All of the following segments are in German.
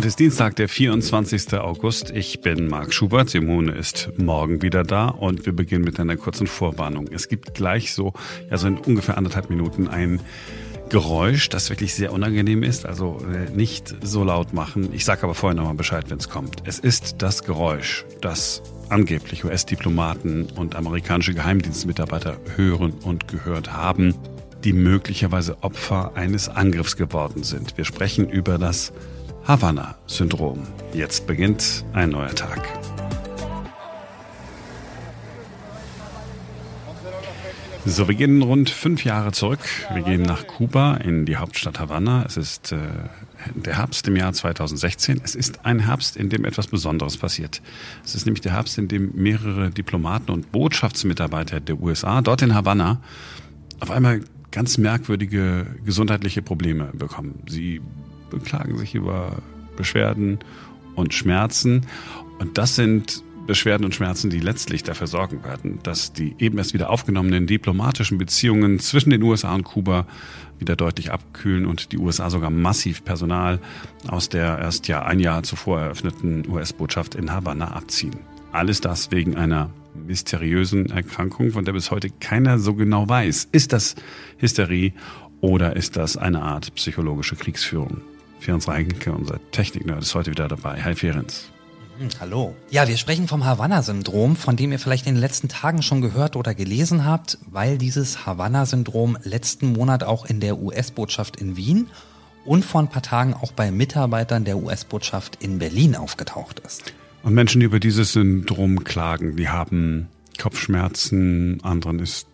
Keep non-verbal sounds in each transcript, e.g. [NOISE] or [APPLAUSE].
Heute ist Dienstag, der 24. August. Ich bin Marc Schubert. Simone ist morgen wieder da und wir beginnen mit einer kurzen Vorwarnung. Es gibt gleich so, ja, so in ungefähr anderthalb Minuten ein Geräusch, das wirklich sehr unangenehm ist. Also äh, nicht so laut machen. Ich sage aber vorher nochmal Bescheid, wenn es kommt. Es ist das Geräusch, das angeblich US-Diplomaten und amerikanische Geheimdienstmitarbeiter hören und gehört haben, die möglicherweise Opfer eines Angriffs geworden sind. Wir sprechen über das Havanna-Syndrom. Jetzt beginnt ein neuer Tag. So, wir gehen rund fünf Jahre zurück. Wir gehen nach Kuba in die Hauptstadt Havanna. Es ist äh, der Herbst im Jahr 2016. Es ist ein Herbst, in dem etwas Besonderes passiert. Es ist nämlich der Herbst, in dem mehrere Diplomaten und Botschaftsmitarbeiter der USA dort in Havanna auf einmal ganz merkwürdige gesundheitliche Probleme bekommen. Sie beklagen sich über Beschwerden und Schmerzen. Und das sind Beschwerden und Schmerzen, die letztlich dafür sorgen werden, dass die eben erst wieder aufgenommenen diplomatischen Beziehungen zwischen den USA und Kuba wieder deutlich abkühlen und die USA sogar massiv Personal aus der erst ja ein Jahr zuvor eröffneten US-Botschaft in Havanna abziehen. Alles das wegen einer mysteriösen Erkrankung, von der bis heute keiner so genau weiß. Ist das Hysterie oder ist das eine Art psychologische Kriegsführung? Ferenc Reinke, unser Technik-Nerd, ist heute wieder dabei. Hi Ferenc. Mhm, hallo. Ja, wir sprechen vom Havanna-Syndrom, von dem ihr vielleicht in den letzten Tagen schon gehört oder gelesen habt, weil dieses Havanna-Syndrom letzten Monat auch in der US-Botschaft in Wien und vor ein paar Tagen auch bei Mitarbeitern der US-Botschaft in Berlin aufgetaucht ist. Und Menschen, die über dieses Syndrom klagen, die haben Kopfschmerzen, anderen ist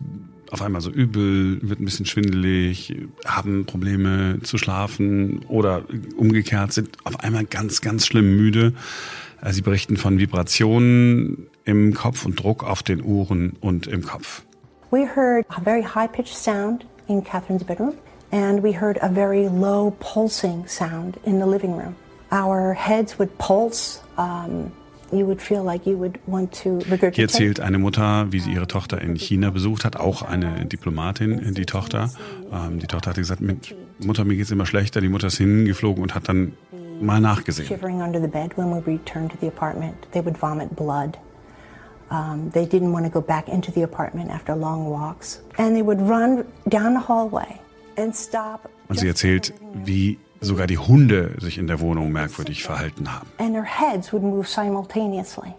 auf einmal so übel, wird ein bisschen schwindelig, haben Probleme zu schlafen oder umgekehrt sind auf einmal ganz, ganz schlimm müde. Äh, sie berichten von Vibrationen im Kopf und Druck auf den Ohren und im Kopf. We heard a very high-pitched sound in Catherine's bedroom and we heard a very low pulsing sound in the living room. Our heads would pulse um, hier erzählt eine Mutter, wie sie ihre Tochter in China besucht hat, auch eine Diplomatin, die Tochter. Ähm, die Tochter hat gesagt, Mutter, mir geht es immer schlechter. Die Mutter ist hingeflogen und hat dann mal nachgesehen. Um, they didn't want to go back into the apartment after long walks. And they would run down the hallway and stop. Und sie erzählt, wie sogar die Hunde sich in der Wohnung merkwürdig verhalten haben. And their heads would move simultaneously.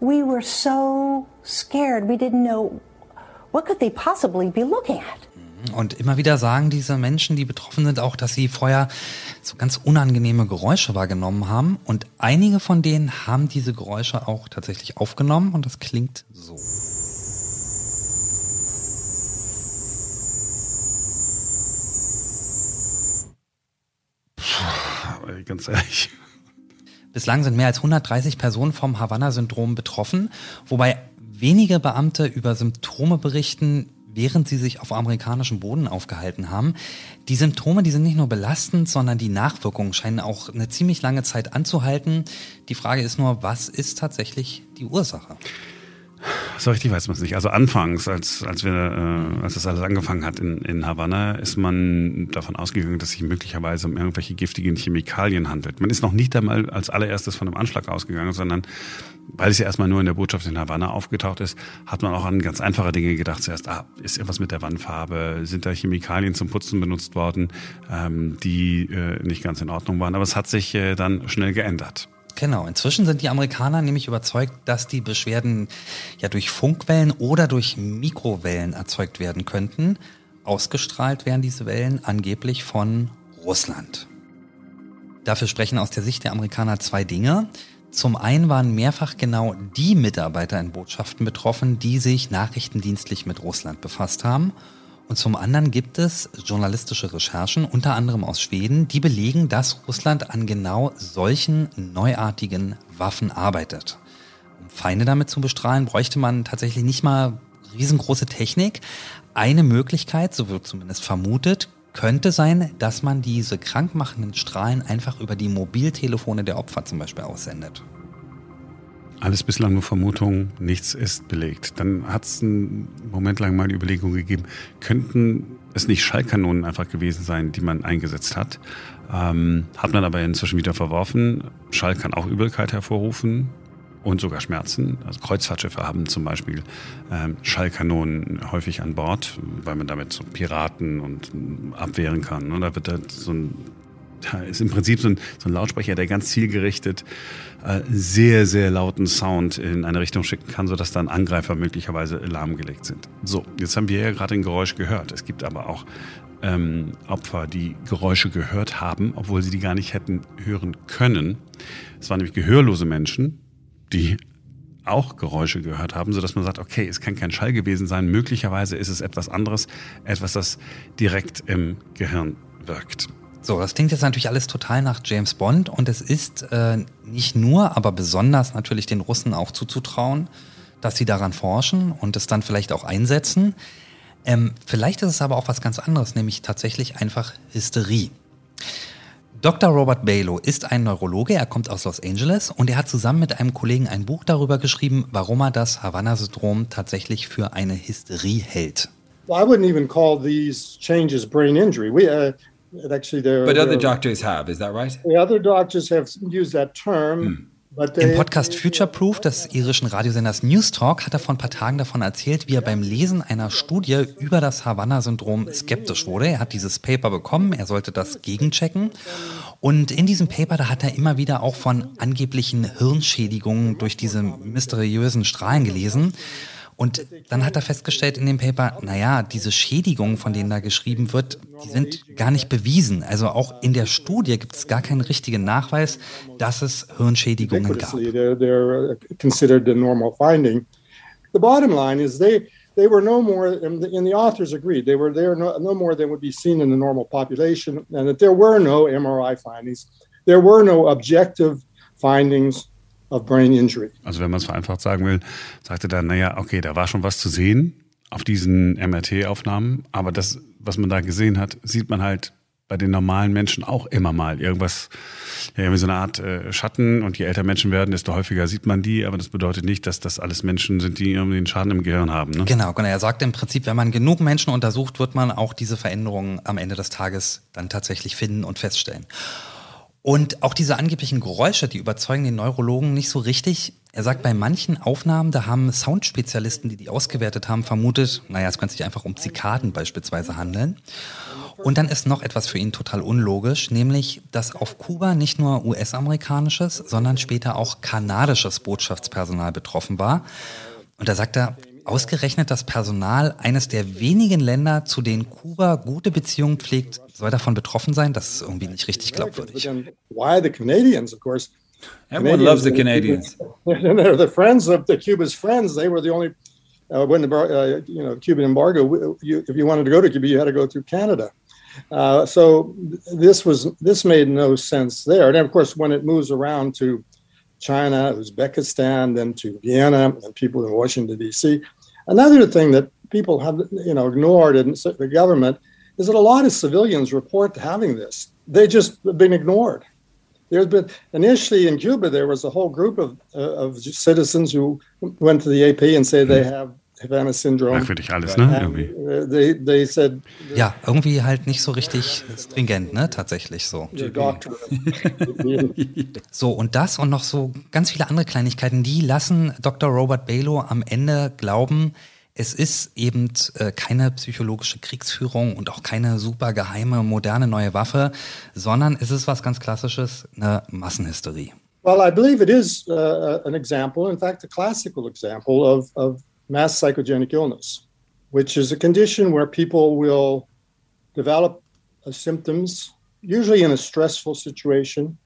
We were so scared. We didn't know what could they possibly be looking at. Und immer wieder sagen diese Menschen, die betroffen sind, auch, dass sie vorher so ganz unangenehme Geräusche wahrgenommen haben. Und einige von denen haben diese Geräusche auch tatsächlich aufgenommen und das klingt so. Ganz ehrlich. Bislang sind mehr als 130 Personen vom Havanna-Syndrom betroffen, wobei wenige Beamte über Symptome berichten, während sie sich auf amerikanischem Boden aufgehalten haben. Die Symptome, die sind nicht nur belastend, sondern die Nachwirkungen scheinen auch eine ziemlich lange Zeit anzuhalten. Die Frage ist nur, was ist tatsächlich die Ursache? So richtig weiß man es nicht. Also anfangs, als, als wir, äh, als das alles angefangen hat in, in Havanna, ist man davon ausgegangen, dass sich möglicherweise um irgendwelche giftigen Chemikalien handelt. Man ist noch nicht einmal als allererstes von einem Anschlag ausgegangen, sondern weil es ja erstmal nur in der Botschaft in Havanna aufgetaucht ist, hat man auch an ganz einfache Dinge gedacht. Zuerst, ah, ist irgendwas mit der Wandfarbe? Sind da Chemikalien zum Putzen benutzt worden, ähm, die äh, nicht ganz in Ordnung waren? Aber es hat sich äh, dann schnell geändert. Genau, inzwischen sind die Amerikaner nämlich überzeugt, dass die Beschwerden ja durch Funkwellen oder durch Mikrowellen erzeugt werden könnten. Ausgestrahlt werden diese Wellen angeblich von Russland. Dafür sprechen aus der Sicht der Amerikaner zwei Dinge. Zum einen waren mehrfach genau die Mitarbeiter in Botschaften betroffen, die sich nachrichtendienstlich mit Russland befasst haben. Und zum anderen gibt es journalistische Recherchen, unter anderem aus Schweden, die belegen, dass Russland an genau solchen neuartigen Waffen arbeitet. Um Feinde damit zu bestrahlen, bräuchte man tatsächlich nicht mal riesengroße Technik. Eine Möglichkeit, so wird zumindest vermutet, könnte sein, dass man diese krankmachenden Strahlen einfach über die Mobiltelefone der Opfer zum Beispiel aussendet. Alles bislang nur Vermutungen, nichts ist belegt. Dann hat es einen Moment lang mal die Überlegung gegeben, könnten es nicht Schallkanonen einfach gewesen sein, die man eingesetzt hat. Ähm, hat man aber inzwischen wieder verworfen. Schall kann auch Übelkeit hervorrufen und sogar Schmerzen. Also Kreuzfahrtschiffe haben zum Beispiel ähm, Schallkanonen häufig an Bord, weil man damit so Piraten und abwehren kann. Und da wird halt so ein da ist im Prinzip so ein, so ein Lautsprecher, der ganz zielgerichtet äh, sehr, sehr lauten Sound in eine Richtung schicken kann, sodass dann Angreifer möglicherweise lahmgelegt sind. So, jetzt haben wir ja gerade ein Geräusch gehört. Es gibt aber auch ähm, Opfer, die Geräusche gehört haben, obwohl sie die gar nicht hätten hören können. Es waren nämlich gehörlose Menschen, die auch Geräusche gehört haben, sodass man sagt, okay, es kann kein Schall gewesen sein, möglicherweise ist es etwas anderes, etwas, das direkt im Gehirn wirkt. So, das klingt jetzt natürlich alles total nach James Bond und es ist äh, nicht nur, aber besonders natürlich den Russen auch zuzutrauen, dass sie daran forschen und es dann vielleicht auch einsetzen. Ähm, vielleicht ist es aber auch was ganz anderes, nämlich tatsächlich einfach Hysterie. Dr. Robert Balow ist ein Neurologe, er kommt aus Los Angeles und er hat zusammen mit einem Kollegen ein Buch darüber geschrieben, warum er das Havanna-Syndrom tatsächlich für eine Hysterie hält. Well, I wouldn't even call these changes brain injury. We, uh, actually there. But other doctors have, is that right? The other doctors have used that term. Hm. Im Podcast Future Proof des irischen Radiosenders News Talk hat er vor ein paar Tagen davon erzählt, wie er beim Lesen einer Studie über das Havanna-Syndrom skeptisch wurde. Er hat dieses Paper bekommen, er sollte das gegenchecken. Und in diesem Paper, da hat er immer wieder auch von angeblichen Hirnschädigungen durch diese mysteriösen Strahlen gelesen. Und dann hat er festgestellt in dem Paper, naja, diese Schädigungen, von denen da geschrieben wird, die sind gar nicht bewiesen. Also auch in der Studie gibt es gar keinen richtigen Nachweis, dass es Hirnschädigungen gab. Finding. The bottom line is they they were no more, and the, and the authors agreed, they were there no, no more than would be seen in the normal population, and that there were no MRI findings. There were no objective findings of brain injury. Also wenn man es vereinfacht sagen will, sagte dann, naja, okay, da war schon was zu sehen auf diesen MRT-Aufnahmen, aber das, was man da gesehen hat, sieht man halt bei den normalen Menschen auch immer mal irgendwas, ja, irgendwie so eine Art äh, Schatten und je älter Menschen werden, desto häufiger sieht man die, aber das bedeutet nicht, dass das alles Menschen sind, die irgendwie einen Schaden im Gehirn haben. Ne? Genau, genau. Er sagt im Prinzip, wenn man genug Menschen untersucht, wird man auch diese Veränderungen am Ende des Tages dann tatsächlich finden und feststellen. Und auch diese angeblichen Geräusche, die überzeugen den Neurologen nicht so richtig. Er sagt, bei manchen Aufnahmen, da haben Soundspezialisten, die die ausgewertet haben, vermutet, naja, es könnte sich einfach um Zikaden beispielsweise handeln. Und dann ist noch etwas für ihn total unlogisch, nämlich, dass auf Kuba nicht nur US-amerikanisches, sondern später auch kanadisches Botschaftspersonal betroffen war. Und da sagt er, ausgerechnet das Personal eines der wenigen Länder, zu denen Kuba gute Beziehungen pflegt, soll davon betroffen sein? Das ist irgendwie nicht richtig glaubwürdig. Why the Canadians, of course? Everyone loves the Canadians. [LAUGHS] They're the friends of the Cuba's friends. They were the only uh, when the uh, you know Cuban embargo. You, if you wanted to go to Cuba, you had to go through Canada. Uh, so this was this made no sense there. And of course, when it moves around to China, Uzbekistan, then to Vienna, and people in Washington D.C. Another thing that people have you know ignored in the government is that a lot of civilians report having this. They just been ignored. There's been initially in Cuba there was a whole group of uh, of citizens who went to the AP and say they have Havana Syndrome. Merkwürdig alles, ne? Irgendwie. Uh, they, they said, ja, irgendwie halt nicht so richtig stringent, ne? Tatsächlich so. [LAUGHS] so, und das und noch so ganz viele andere Kleinigkeiten, die lassen Dr. Robert Balow am Ende glauben, es ist eben äh, keine psychologische Kriegsführung und auch keine super geheime, moderne neue Waffe, sondern es ist was ganz Klassisches, eine Massenhysterie. Well, I believe it is uh, an example, in fact, a classical example of, of mass psychogenic illness, which is a condition where people will develop uh, symptoms, usually in a stressful situation.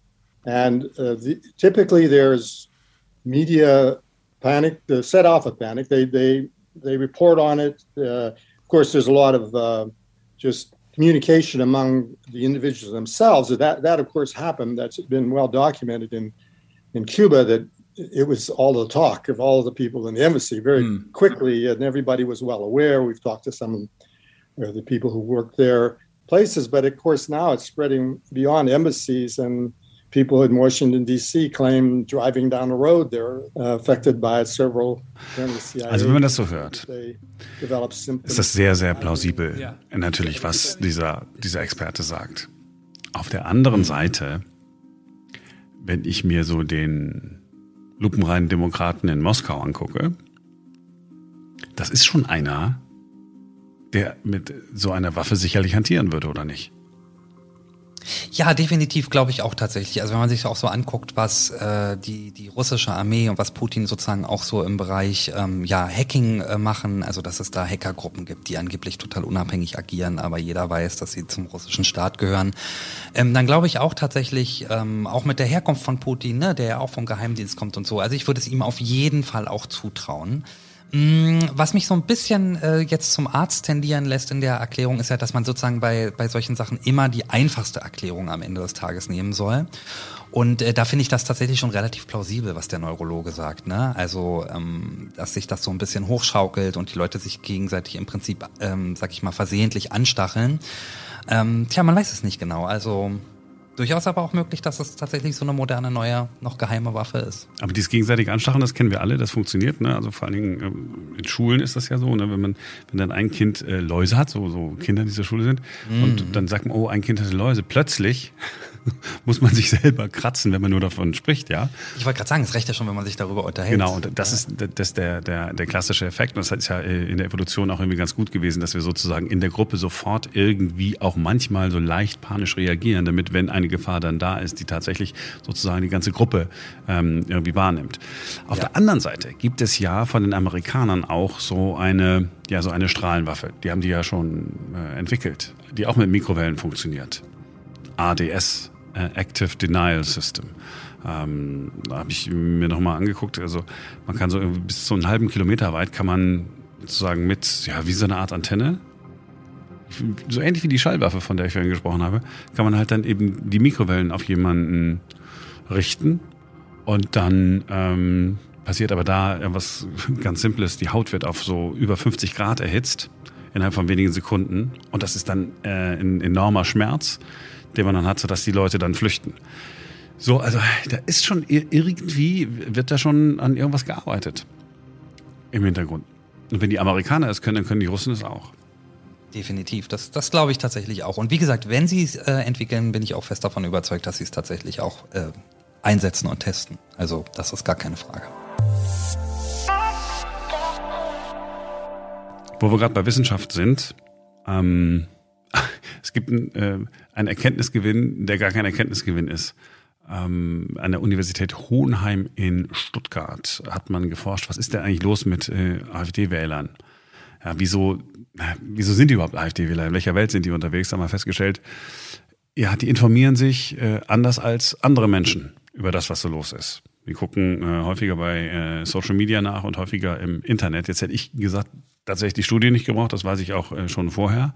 And uh, the, typically there's media panic, to set off a panic. They, they they report on it. Uh, of course, there's a lot of uh, just communication among the individuals themselves. That that of course happened. That's been well documented in in Cuba. That it was all the talk of all of the people in the embassy very mm. quickly, and everybody was well aware. We've talked to some of the people who work there places, but of course now it's spreading beyond embassies and people in Washington D.C. claim driving down the road they're uh, affected by several. Also wenn man das so hört, ist das sehr sehr plausibel. Ja. Natürlich, was dieser dieser Experte sagt. Auf der anderen Seite, wenn ich mir so den lupenreinen Demokraten in Moskau angucke, das ist schon einer, der mit so einer Waffe sicherlich hantieren würde, oder nicht? Ja, definitiv glaube ich auch tatsächlich. Also wenn man sich auch so anguckt, was äh, die, die russische Armee und was Putin sozusagen auch so im Bereich ähm, ja, Hacking äh, machen, also dass es da Hackergruppen gibt, die angeblich total unabhängig agieren, aber jeder weiß, dass sie zum russischen Staat gehören, ähm, dann glaube ich auch tatsächlich, ähm, auch mit der Herkunft von Putin, ne, der ja auch vom Geheimdienst kommt und so, also ich würde es ihm auf jeden Fall auch zutrauen. Mm, was mich so ein bisschen äh, jetzt zum Arzt tendieren lässt in der Erklärung, ist ja, dass man sozusagen bei, bei solchen Sachen immer die einfachste Erklärung am Ende des Tages nehmen soll. Und äh, da finde ich das tatsächlich schon relativ plausibel, was der Neurologe sagt. Ne? Also, ähm, dass sich das so ein bisschen hochschaukelt und die Leute sich gegenseitig im Prinzip, ähm, sag ich mal, versehentlich anstacheln. Ähm, tja, man weiß es nicht genau. Also Durchaus aber auch möglich, dass es tatsächlich so eine moderne, neue, noch geheime Waffe ist. Aber dieses gegenseitige Anstacheln, das kennen wir alle, das funktioniert. Ne? Also vor allen Dingen ähm, in Schulen ist das ja so, ne? wenn man, wenn dann ein Kind äh, Läuse hat, so, so Kinder, die in der Schule sind, mm. und dann sagt man, oh, ein Kind hatte Läuse. Plötzlich [LAUGHS] muss man sich selber kratzen, wenn man nur davon spricht, ja. Ich wollte gerade sagen, es reicht ja schon, wenn man sich darüber unterhält. Genau, und das ist, das ist der, der, der klassische Effekt. Und das ist ja äh, in der Evolution auch irgendwie ganz gut gewesen, dass wir sozusagen in der Gruppe sofort irgendwie auch manchmal so leicht panisch reagieren, damit, wenn eine Gefahr dann da ist, die tatsächlich sozusagen die ganze Gruppe ähm, irgendwie wahrnimmt. Auf ja. der anderen Seite gibt es ja von den Amerikanern auch so eine, ja, so eine Strahlenwaffe. Die haben die ja schon äh, entwickelt, die auch mit Mikrowellen funktioniert. ADS, äh, Active Denial System. Ähm, da habe ich mir nochmal angeguckt. Also man kann so bis zu einen halben Kilometer weit kann man sozusagen mit, ja, wie so eine Art Antenne, so ähnlich wie die Schallwaffe, von der ich vorhin gesprochen habe, kann man halt dann eben die Mikrowellen auf jemanden richten und dann ähm, passiert aber da was ganz Simples. Die Haut wird auf so über 50 Grad erhitzt innerhalb von wenigen Sekunden und das ist dann äh, ein enormer Schmerz den man dann hat, sodass die Leute dann flüchten. So, also da ist schon irgendwie, wird da schon an irgendwas gearbeitet im Hintergrund. Und wenn die Amerikaner es können, dann können die Russen es auch. Definitiv, das, das glaube ich tatsächlich auch. Und wie gesagt, wenn sie es äh, entwickeln, bin ich auch fest davon überzeugt, dass sie es tatsächlich auch äh, einsetzen und testen. Also das ist gar keine Frage. Wo wir gerade bei Wissenschaft sind, ähm, es gibt ein, äh, einen Erkenntnisgewinn, der gar kein Erkenntnisgewinn ist. Ähm, an der Universität Hohenheim in Stuttgart hat man geforscht, was ist denn eigentlich los mit äh, AfD-Wählern? Ja, wieso, wieso sind die überhaupt AfD-Wähler? In welcher Welt sind die unterwegs? Haben wir festgestellt, ja, die informieren sich äh, anders als andere Menschen über das, was so los ist. Die gucken äh, häufiger bei äh, Social Media nach und häufiger im Internet. Jetzt hätte ich gesagt, tatsächlich die Studie nicht gebraucht, das weiß ich auch äh, schon vorher.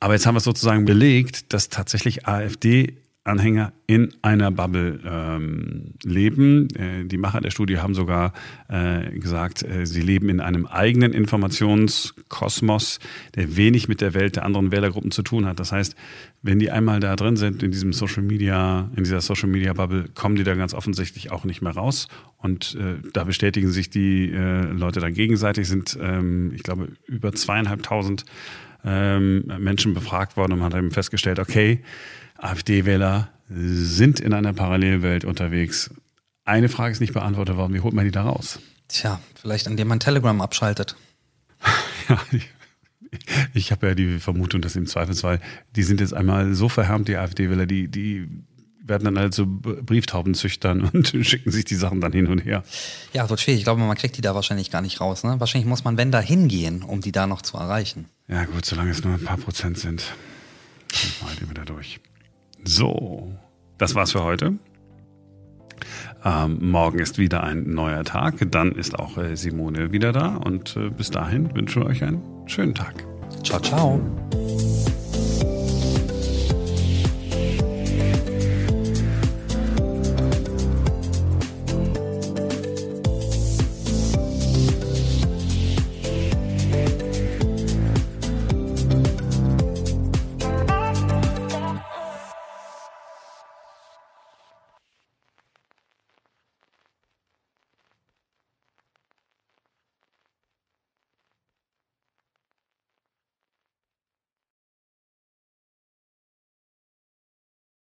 Aber jetzt haben wir sozusagen belegt, dass tatsächlich AfD Anhänger in einer Bubble ähm, leben. Äh, die Macher der Studie haben sogar äh, gesagt, äh, sie leben in einem eigenen Informationskosmos, der wenig mit der Welt der anderen Wählergruppen zu tun hat. Das heißt, wenn die einmal da drin sind in diesem Social Media, in dieser Social Media Bubble, kommen die da ganz offensichtlich auch nicht mehr raus. Und äh, da bestätigen sich die äh, Leute dann gegenseitig. Sind, ähm, ich glaube, über zweieinhalbtausend ähm, Menschen befragt worden und man hat eben festgestellt, okay, AfD-Wähler sind in einer Parallelwelt unterwegs. Eine Frage ist nicht beantwortet worden, wie holt man die da raus? Tja, vielleicht indem man Telegram abschaltet. [LAUGHS] ja, ich, ich habe ja die Vermutung, dass im Zweifelsfall, die sind jetzt einmal so verhärmt, die AfD-Wähler, die, die werden dann halt so Brieftaubenzüchtern [LAUGHS] und schicken sich die Sachen dann hin und her. Ja, wird schwierig. Ich glaube, man kriegt die da wahrscheinlich gar nicht raus. Ne? Wahrscheinlich muss man, wenn da hingehen, um die da noch zu erreichen. Ja gut, solange es nur ein paar Prozent sind, man halt wieder durch. So, das war's für heute. Ähm, morgen ist wieder ein neuer Tag. Dann ist auch äh, Simone wieder da. Und äh, bis dahin wünsche ich euch einen schönen Tag. Ciao, ciao.